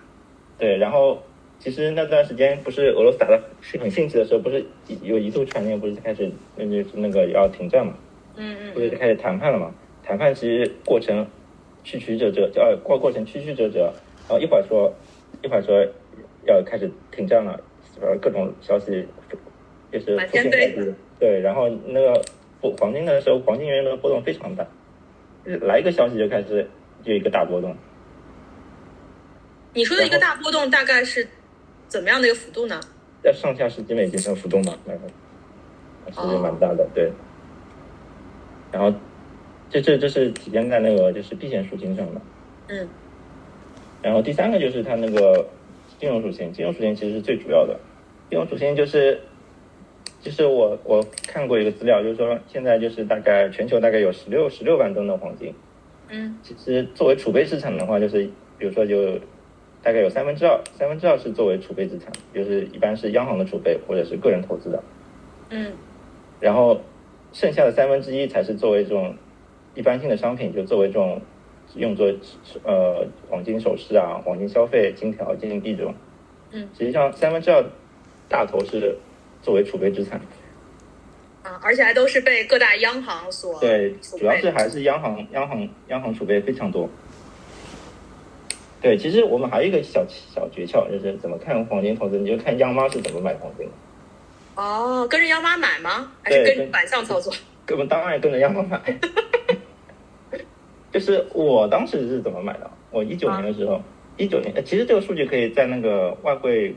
Speaker 3: 对，然后其实那段时间不是俄罗斯打的是很兴起的时候，不是有一度传言不是开始那就是那个要停战嘛，
Speaker 2: 嗯嗯
Speaker 3: 不是开始谈判了嘛？谈判其实过程曲曲折折，呃过过程曲曲折折，然后一会儿说一会儿说要开始停战了，呃各种消息就是
Speaker 2: 满
Speaker 3: 铺天盖
Speaker 2: 天飞。
Speaker 3: 对，然后那个黄金的时候，黄金原油的波动非常大，来一个消息就开始就一个大波动。
Speaker 2: 你说的一个大波动大概是怎么样的一个幅度呢？
Speaker 3: 在上下十几美金的浮动吧，那个其实蛮大的，对。然后这这这是体现在那个就是避险属性上的。
Speaker 2: 嗯
Speaker 3: 然后第三个就是它那个金融属性，金融属性其实是最主要的。金融属性就是，就是我我看过一个资料，就是说现在就是大概全球大概有十六十六万吨的黄金。
Speaker 2: 嗯
Speaker 3: 其实作为储备资产的话，就是比如说就大概有三分之二，三分之二是作为储备资产，就是一般是央行的储备或者是个人投资的。
Speaker 2: 嗯
Speaker 3: 然后剩下的三分之一才是作为这种一般性的商品，就作为这种用作呃黄金首饰啊、黄金消费、金条、金银币这种。
Speaker 2: 嗯，
Speaker 3: 实际上三分之二大头是作为储备资产，
Speaker 2: 啊，而且还都是被各大央行所
Speaker 3: 对，主要是还是央行央行央行储备非常多。对，其实我们还有一个小小诀窍，就是怎么看黄金投资，你就看央妈是怎么买黄金的。
Speaker 2: 哦，跟着央妈买吗？还是
Speaker 3: 跟
Speaker 2: 反向操作？
Speaker 3: 跟我们当然跟着央妈买。就是我当时是怎么买的？我一九年的时候，一九年，呃其实这个数据可以在那个外汇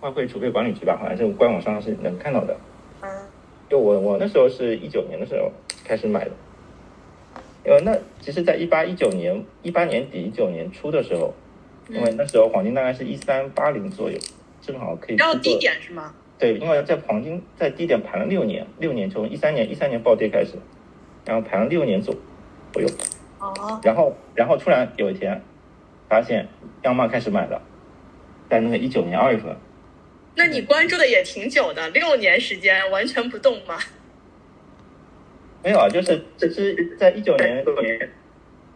Speaker 3: 外汇储备管理局吧，好像是官网上是能看到的。
Speaker 2: 嗯
Speaker 3: 就我我那时候是一九年的时候开始买的，呃，那其实，在一八一九年一八年底一九年初的时候，因为那时候黄金大概是一三八零左右，正好可以
Speaker 2: 然后低点是吗？
Speaker 3: 对，因为在黄金在低点盘了六年，六年从一三年一三年暴跌开始，然后盘了六年左左右，
Speaker 2: 哦，
Speaker 3: 然后然后突然有一天，发现央妈开始买了，在那个一九年二月份，
Speaker 2: 那你关注的也挺久的，六年时间完全不动吗？
Speaker 3: 没有啊，就是这是在一九年年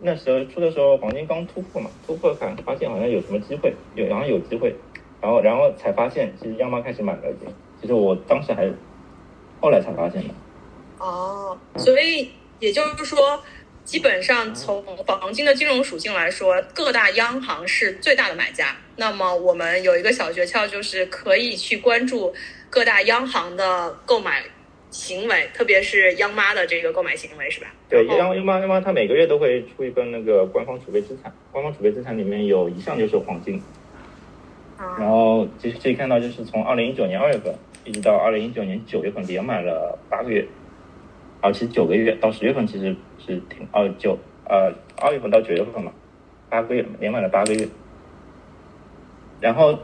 Speaker 3: 那时候出的时候，黄金刚突破嘛，突破看发现好像有什么机会，有然后有机会，然后然后才发现其实央妈开始买了已经，其实我当时还后来才发现的。
Speaker 2: 哦，所以也就是说，基本上从黄金的金融属性来说，各大央行是最大的买家。那么我们有一个小诀窍，就是可以去关注各大央行的购买行为，特别是央妈的这个购买行为，是吧？
Speaker 3: 对，央央妈央妈它每个月都会出一份那个官方储备资产，官方储备资产里面有一项就是黄金，然
Speaker 2: 啊，
Speaker 3: 后其实可以看到，就是从二零一九年二月份一直到二零一九年九月份，连买了八个月，啊，其实九个月到十月份其实是挺呃九呃二月份到九月份嘛，八个月连买了八个月。然后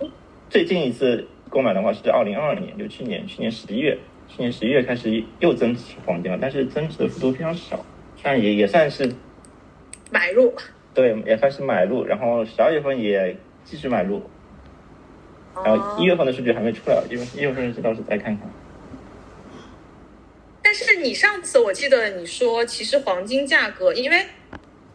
Speaker 3: 最近一次购买的话是二零二二年，就去年去年十一月，去年十一月开始又增持黄金了，但是增持的幅度非常少，但也也算是
Speaker 2: 买入。
Speaker 3: 对，也算是买入。然后十二月份也继续买入，然
Speaker 2: 哦
Speaker 3: 后一月份的数据还没出来，因为一月份是到时再看看。
Speaker 2: 但是你上次我记得你说，其实黄金价格，因为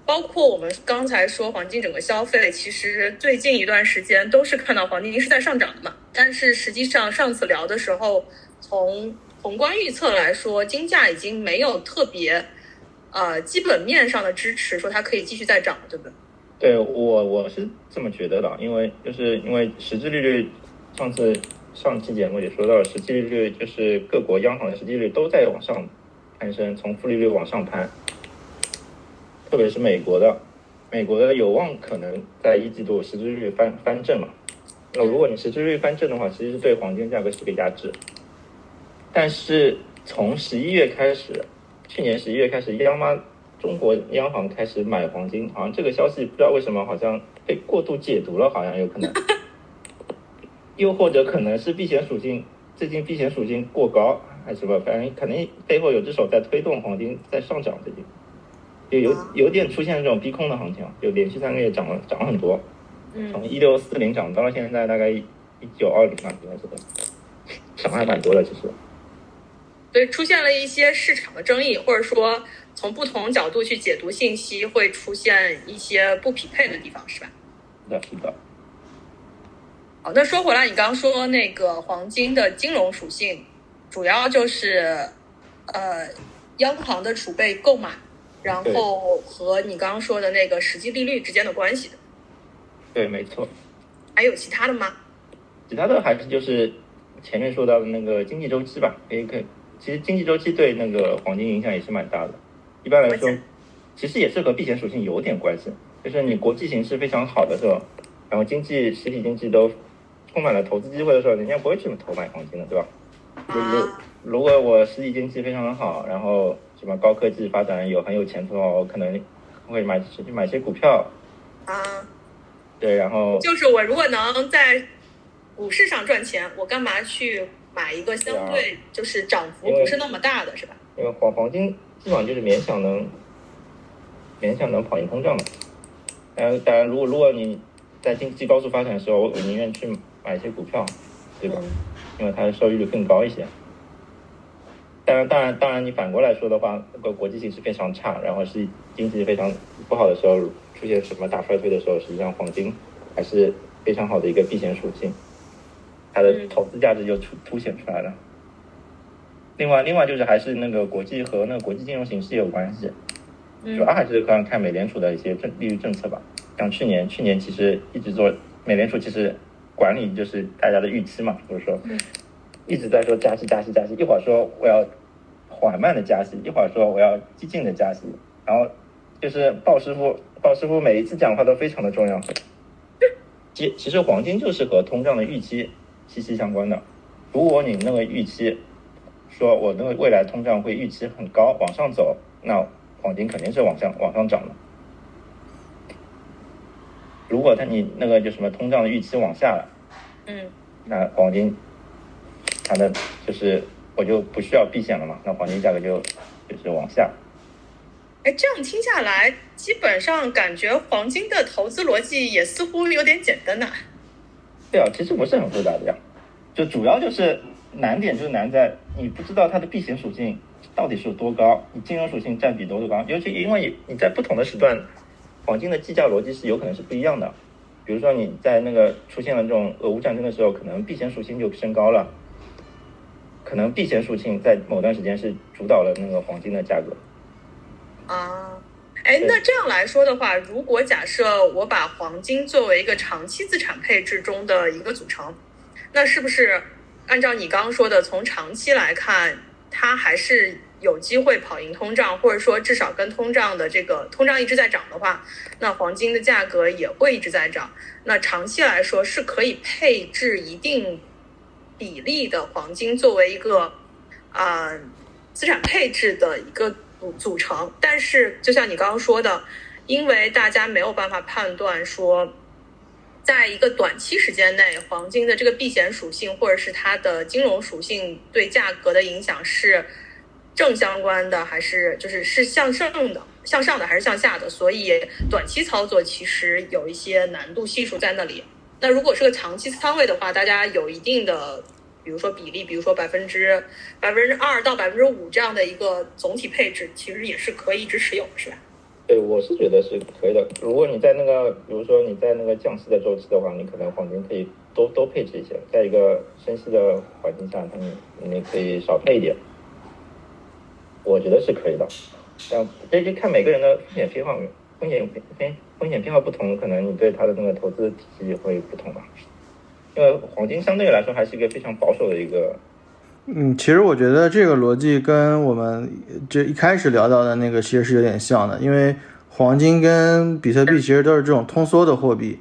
Speaker 2: 包括我们刚才说黄金整个消费，其实最近一段时间都是看到黄金是在上涨的嘛。但是实际上上次聊的时候，从宏观预测来说，金价已经没有特别呃基本面上的支持，说它可以继续再涨，对不对？
Speaker 3: 对我我是这么觉得的，因为就是因为实际利率，上次上期节目也说到，实际利率就是各国央行的实际利率都在往上攀升，从负利率往上攀，特别是美国的，美国的有望可能在一季度实际利率翻翻正嘛。那如果你实际利率翻正的话，其实是对黄金价格是个压制。但是从十一月开始，去年十一月开始，央妈中国央行开始买黄金，好像这个消息不知道为什么好像被过度解读了，好像有可能，又或者可能是避险属性最近避险属性过高还是什么，反正肯定背后有只手在推动黄金在上涨，最近就有有点出现这种逼空的行情，就连续三个月涨了涨了很多，从一六四零涨到了现在大概一九二零吧，应该是的，涨还蛮多的其实。
Speaker 2: 所以出现了一些市场的争议，或者说从不同角度去解读信息，会出现一些不匹配的地方，是吧？
Speaker 3: 是的，是的。
Speaker 2: 好，那说回来，你刚刚说那个黄金的金融属性，主要就是呃央行的储备购买，然后和你刚刚说的那个实际利率之间的关系的。
Speaker 3: 对，没错。
Speaker 2: 还有其他的吗？
Speaker 3: 其他的还是就是前面说到的那个经济周期吧，可以可以。其实经济周期对那个黄金影响也是蛮大的。一般来说，其实也是和避险属性有点关系。就是你国际形势非常好的时候，然后经济实体经济都充满了投资机会的时候，人家不会去投买黄金的，对吧？就是如果我实体经济非常的好，然后什么高科技发展有很有前途的话，我可能会买去买些股票。
Speaker 2: 啊。
Speaker 3: 对，然后
Speaker 2: 就是我如果能在股市上赚钱，我干嘛去？买一个相对就是涨幅不是那么大的，是吧？
Speaker 3: 因为黄黄金基本上就是勉强能勉强能跑赢通胀的。当然，当然，如果如果你在经济高速发展的时候，我宁愿去买一些股票，对吧？因为它的收益率更高一些。当然，当然，当然，你反过来说的话，那个国际形势非常差，然后是经济非常不好的时候，出现什么大衰退的时候，实际上黄金还是非常好的一个避险属性。它的投资价值就出凸显出来了。另外，另外就是还是那个国际和那个国际金融形势有关系，主要还是看看美联储的一些政利率政策吧。像去年，去年其实一直做美联储，其实管理就是大家的预期嘛，就是说一直在说加息、加息、加息，一会儿说我要缓慢的加息，一会儿说我要激进的加息，然后就是鲍师傅，鲍师傅每一次讲话都非常的重要。其其实黄金就是和通胀的预期。息息相关的。如果你那个预期说我那个未来通胀会预期很高往上走，那黄金肯定是往上往上涨的。如果它你那个就什么通胀的预期往下了，
Speaker 2: 嗯，
Speaker 3: 那黄金它的就是我就不需要避险了嘛，那黄金价格就就是往下。
Speaker 2: 哎，这样听下来，基本上感觉黄金的投资逻辑也似乎有点简单呐。
Speaker 3: 对啊，其实不是很复杂的呀，就主要就是难点就是难在你不知道它的避险属性到底是有多高，你金融属性占比多高，尤其因为你在不同的时段，黄金的计价逻辑是有可能是不一样的。比如说你在那个出现了这种俄乌战争的时候，可能避险属性就升高了，可能避险属性在某段时间是主导了那个黄金的价格。
Speaker 2: 啊。哎，那这样来说的话，如果假设我把黄金作为一个长期资产配置中的一个组成，那是不是按照你刚刚说的，从长期来看，它还是有机会跑赢通胀，或者说至少跟通胀的这个通胀一直在涨的话，那黄金的价格也会一直在涨。那长期来说是可以配置一定比例的黄金作为一个啊资产配置的一个。组组成，但是就像你刚刚说的，因为大家没有办法判断说，在一个短期时间内，黄金的这个避险属性或者是它的金融属性对价格的影响是正相关的，还是就是是向上的、向上的还是向下的？所以短期操作其实有一些难度系数在那里。那如果是个长期仓位的话，大家有一定的。比如说比例，比如说百分之百分之二到百分之五这样的一个总体配置，其实也是可以一直持有，是吧？
Speaker 3: 对，我是觉得是可以的。如果你在那个，比如说你在那个降息的周期的话，你可能黄金可以多多配置一些；在一个升息的环境下，你你可以少配一点。我觉得是可以的。但这就看每个人的风险偏好，风险偏风险偏好不同，可能你对他的那个投资体系会不同吧。因为黄金相对来说还是一个非常保守的一个，
Speaker 1: 嗯，其实我觉得这个逻辑跟我们这一开始聊到的那个其实是有点像的，因为黄金跟比特币其实都是这种通缩的货币，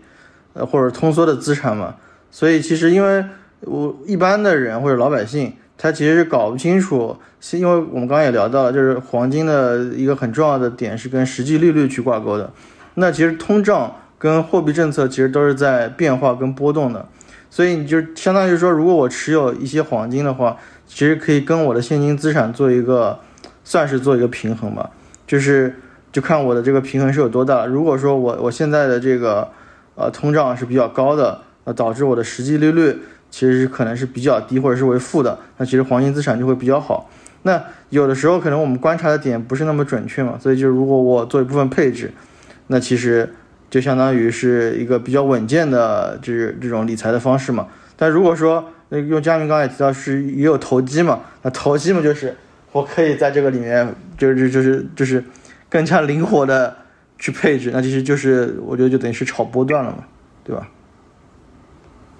Speaker 1: 呃，或者通缩的资产嘛，所以其实因为我一般的人或者老百姓，他其实是搞不清楚，因为我们刚刚也聊到了，就是黄金的一个很重要的点是跟实际利率去挂钩的。那其实通胀跟货币政策其实都是在变化跟波动的，所以你就相当于说，如果我持有一些黄金的话，其实可以跟我的现金资产做一个算是做一个平衡吧，就是就看我的这个平衡是有多大。如果说我我现在的这个呃通胀是比较高的，呃导致我的实际利率其实可能是比较低或者是为负的，那其实黄金资产就会比较好。那有的时候可能我们观察的点不是那么准确嘛，所以就如果我做一部分配置。那其实就相当于是一个比较稳健的这这种理财的方式嘛。但如果说那用佳明刚才也提到是也有投机嘛，那投机嘛就是我可以在这个里面就是就是就是更加灵活的去配置，那其实就是我觉得就等于是炒波段了嘛，对吧？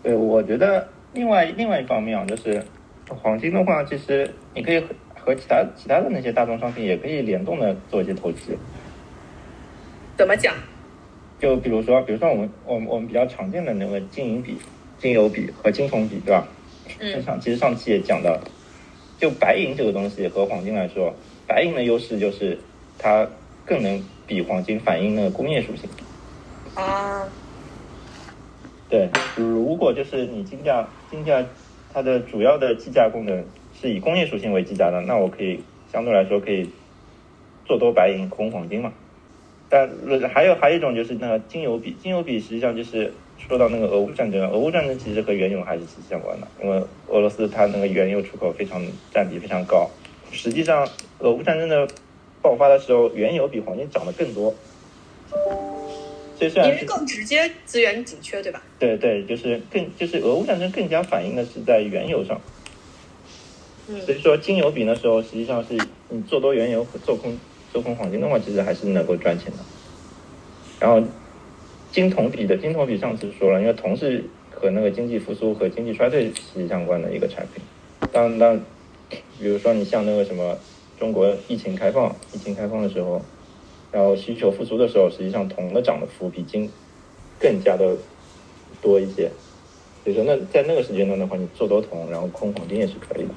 Speaker 3: 对，我觉得另外另外一方面啊，就是黄金的话，其实你可以和和其他其他的那些大宗商品也可以联动的做一些投资。
Speaker 2: 怎么讲？
Speaker 3: 就比如说，比如说我们我们我们比较常见的那个金银比、金油比和金铜比，对吧？
Speaker 2: 嗯。
Speaker 3: 上其实上期也讲到，就白银这个东西和黄金来说，白银的优势就是它更能比黄金反映那个工业属性。
Speaker 2: 啊。
Speaker 3: 对，如果就是你金价金价它的主要的计价功能是以工业属性为计价的，那我可以相对来说可以做多白银，空黄金嘛。但还有还有一种就是那个金油比，金油比实际上就是说到那个俄乌战争，俄乌战争其实和原油还是息息相关的，因为俄罗斯它那个原油出口非常占比非常高。实际上，俄乌战争的爆发的时候，原油比黄金涨得更多。所以虽然
Speaker 2: 是更直接资源紧缺，对吧？
Speaker 3: 对对，就是更就是俄乌战争更加反映的是在原油上。
Speaker 2: 嗯。
Speaker 3: 所以说金油比那时候实际上是你做多原油和做空。做空黄金的话，其实还是能够赚钱的。然后，金铜比的金铜比上次说了，因为铜是和那个经济复苏和经济衰退息息相关的一个产品。当当，比如说你像那个什么中国疫情开放，疫情开放的时候，然后需求复苏的时候，实际上铜的涨的幅比金更加的多一些。所以说，那在那个时间段的话，你做多铜，然后空黄金也是可以的。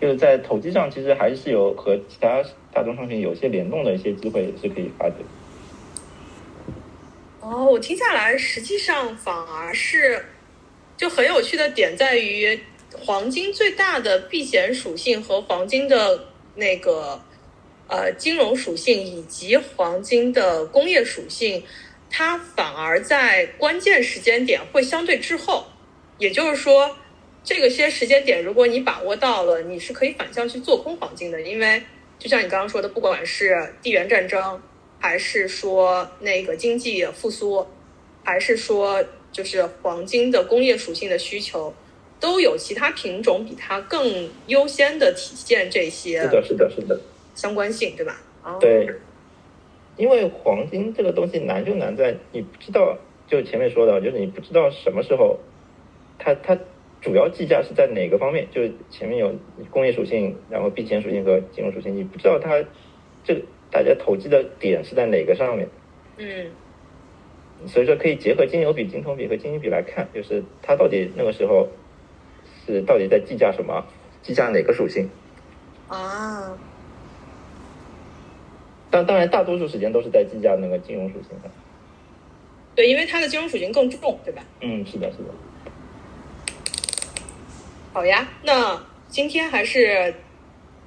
Speaker 3: 就是在投机上，其实还是有和其他大宗商品有些联动的一些机会，也是可以发掘。
Speaker 2: 哦，我听下来，实际上反而是就很有趣的点在于，黄金最大的避险属性和黄金的那个呃金融属性，以及黄金的工业属性，它反而在关键时间点会相对滞后，也就是说。这个些时间点，如果你把握到了，你是可以反向去做空黄金的，因为就像你刚刚说的，不管是地缘战争，还是说那个经济复苏，还是说就是黄金的工业属性的需求，都有其他品种比它更优先的体现这些。
Speaker 3: 是的，是的，是的，
Speaker 2: 相关性对吧？
Speaker 3: 对，因为黄金这个东西难就难在你不知道，就前面说的，就是你不知道什么时候，它它。主要计价是在哪个方面？就是前面有工业属性，然后避险属性和金融属性，你不知道它这大家投机的点是在哪个上面。
Speaker 2: 嗯。
Speaker 3: 所以说可以结合金牛比、金铜比和金银比来看，就是它到底那个时候是到底在计价什么？计价哪个属性？
Speaker 2: 啊。
Speaker 3: 当当然，大多数时间都是在计价那个金融属性的。
Speaker 2: 对，因为它的金融属性更重，对吧？
Speaker 3: 嗯，是的，是的。
Speaker 2: 好呀，那今天还是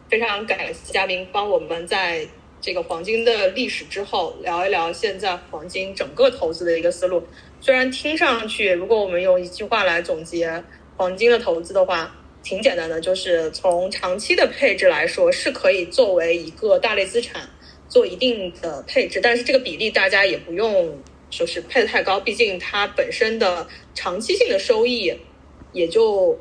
Speaker 2: 非常感谢嘉宾帮我们在这个黄金的历史之后聊一聊现在黄金整个投资的一个思路。虽然听上去，如果我们用一句话来总结黄金的投资的话，挺简单的，就是从长期的配置来说是可以作为一个大类资产做一定的配置，但是这个比例大家也不用说是配的太高，毕竟它本身的长期性的收益也就。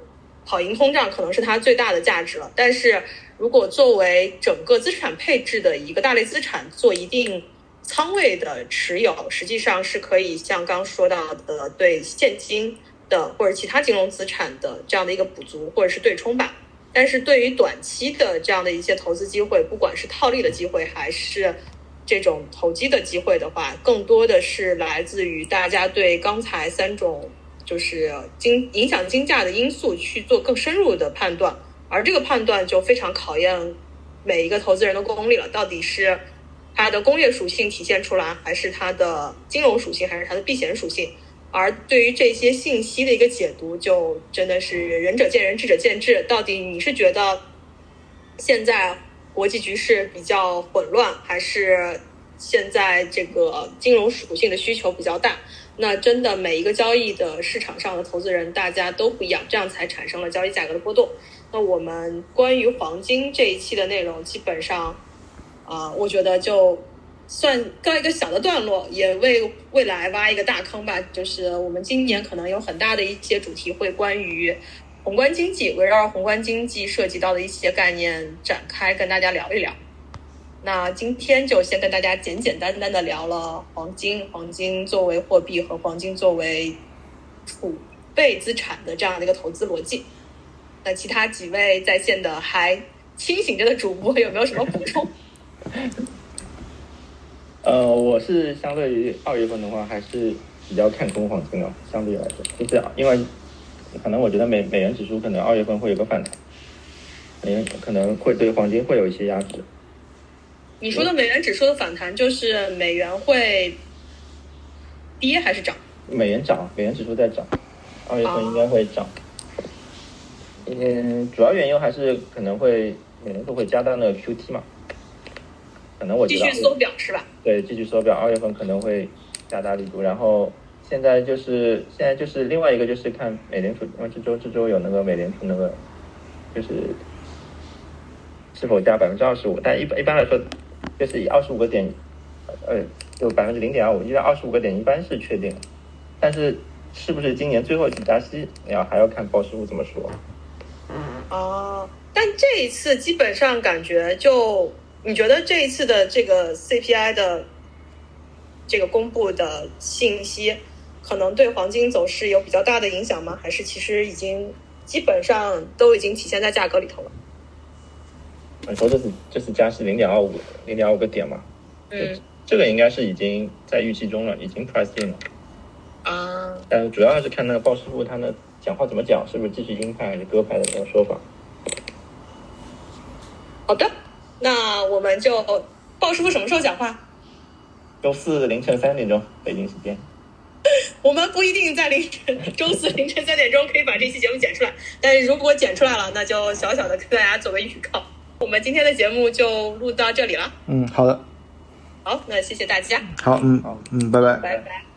Speaker 2: 跑赢通胀可能是它最大的价值了，但是如果作为整个资产配置的一个大类资产做一定仓位的持有，实际上是可以像刚说到的对现金的或者其他金融资产的这样的一个补足或者是对冲吧。但是对于短期的这样的一些投资机会，不管是套利的机会还是这种投机的机会的话，更多的是来自于大家对刚才三种。就是金影响金价的因素去做更深入的判断，而这个判断就非常考验每一个投资人的功力了，到底是它的工业属性体现出来，还是它的金融属性，还是它的避险属性？而对于这些信息的一个解读，就真的是仁者见仁，智者见智。到底你是觉得现在国际局势比较混乱，还是现在这个金融属性的需求比较大？那真的每一个交易的市场上的投资人，大家都不一样，这样才产生了交易价格的波动。那我们关于黄金这一期的内容，基本上啊、我觉得就。算告一个小的段落，也为未来挖一个大坑吧。就是我们今年可能有很大的一些主题会关于宏观经济，围绕宏观经济涉及到的一些概念展开，跟大家聊一聊。那今天就先跟大家简简单单的聊了黄金，黄金作为货币和黄金作为储备资产的这样的一个投资逻辑。那其他几位在线的还清醒着的主播有没有什么补充？
Speaker 3: 呃，我是相对于二月份的话，还是比较看空黄金的，相对来说，就是因为可能我觉得美美元指数可能二月份会有个反弹，美元可能会对黄金会有一些压制。
Speaker 2: 你说的美元指数的反弹，就是美元会跌还是涨？
Speaker 3: 美元涨，美元指数在涨，二月份应该会涨。嗯，主要原因还是可能会美联储会加大那个 QT 嘛，可能我觉得
Speaker 2: 继续缩表是吧？
Speaker 3: 对，继续缩表，二月份可能会加大力度。然后现在就是现在就是另外一个就是看美联储，因为这周这周有那个美联储那个就是是否加百分之二十五，但一般一般来说就是以二十五个点，呃，就百分之零点二五，因为二十五个点一般是确定，但是是不是今年最后一次加息，要还要看鲍师傅怎么说。
Speaker 2: 哦，但这一次基本上感觉就，你觉得这一次的这个 CPI 的这个公布的信息，可能对黄金走势有比较大的影响吗？还是其实已经基本上都已经体现在价格里头了？
Speaker 3: 你说这是这是加息零点二五零点二五个点嘛？
Speaker 2: 嗯
Speaker 3: 这个应该是已经在预期中了，已经 price in 了。
Speaker 2: 啊，
Speaker 3: 但主要还是看那个鲍师傅他那讲话怎么讲，是不是继续鹰派还是鸽派的那种说法。
Speaker 2: 好的，那我们就鲍师傅什么时候讲话？
Speaker 3: 周四凌晨三点钟北京时间。
Speaker 2: 我们不一定在凌晨周四凌晨三点钟可以把这期节目剪出来，但是如果剪出来了，那就小小的跟大家做个预告。我们今天的节目就录到这里了，
Speaker 1: 嗯，好的，
Speaker 2: 好，那谢谢大家，
Speaker 1: 好，嗯
Speaker 3: 好
Speaker 1: 嗯，拜拜。
Speaker 2: 拜拜。